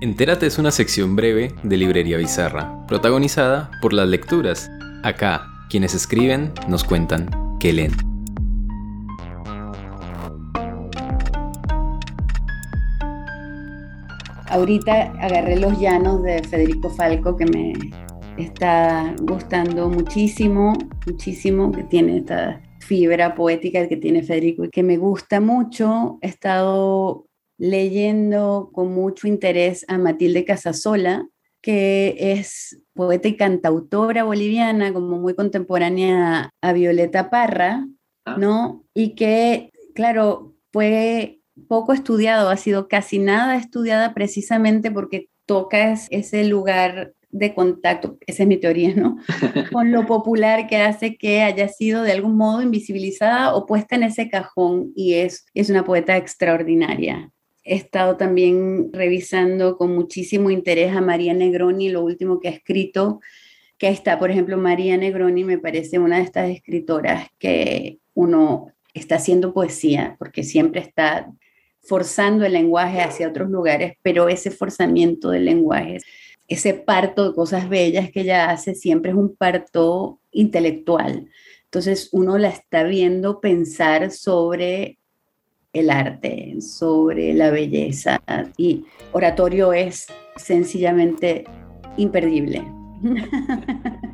Entérate es una sección breve de Librería Bizarra, protagonizada por las lecturas. Acá, quienes escriben nos cuentan qué leen. Ahorita agarré Los Llanos de Federico Falco, que me está gustando muchísimo, muchísimo, que tiene esta fibra poética que tiene Federico y que me gusta mucho. He estado leyendo con mucho interés a Matilde Casasola, que es poeta y cantautora boliviana, como muy contemporánea a Violeta Parra, ah. ¿no? Y que, claro, fue poco estudiado, ha sido casi nada estudiada precisamente porque toca ese lugar de contacto, esa es mi teoría, ¿no? Con lo popular que hace que haya sido de algún modo invisibilizada o puesta en ese cajón y es, es una poeta extraordinaria. He estado también revisando con muchísimo interés a María Negroni, lo último que ha escrito, que está, por ejemplo, María Negroni me parece una de estas escritoras que uno está haciendo poesía, porque siempre está forzando el lenguaje hacia otros lugares, pero ese forzamiento del lenguaje, ese parto de cosas bellas que ella hace, siempre es un parto intelectual. Entonces uno la está viendo pensar sobre el arte, sobre la belleza y oratorio es sencillamente imperdible.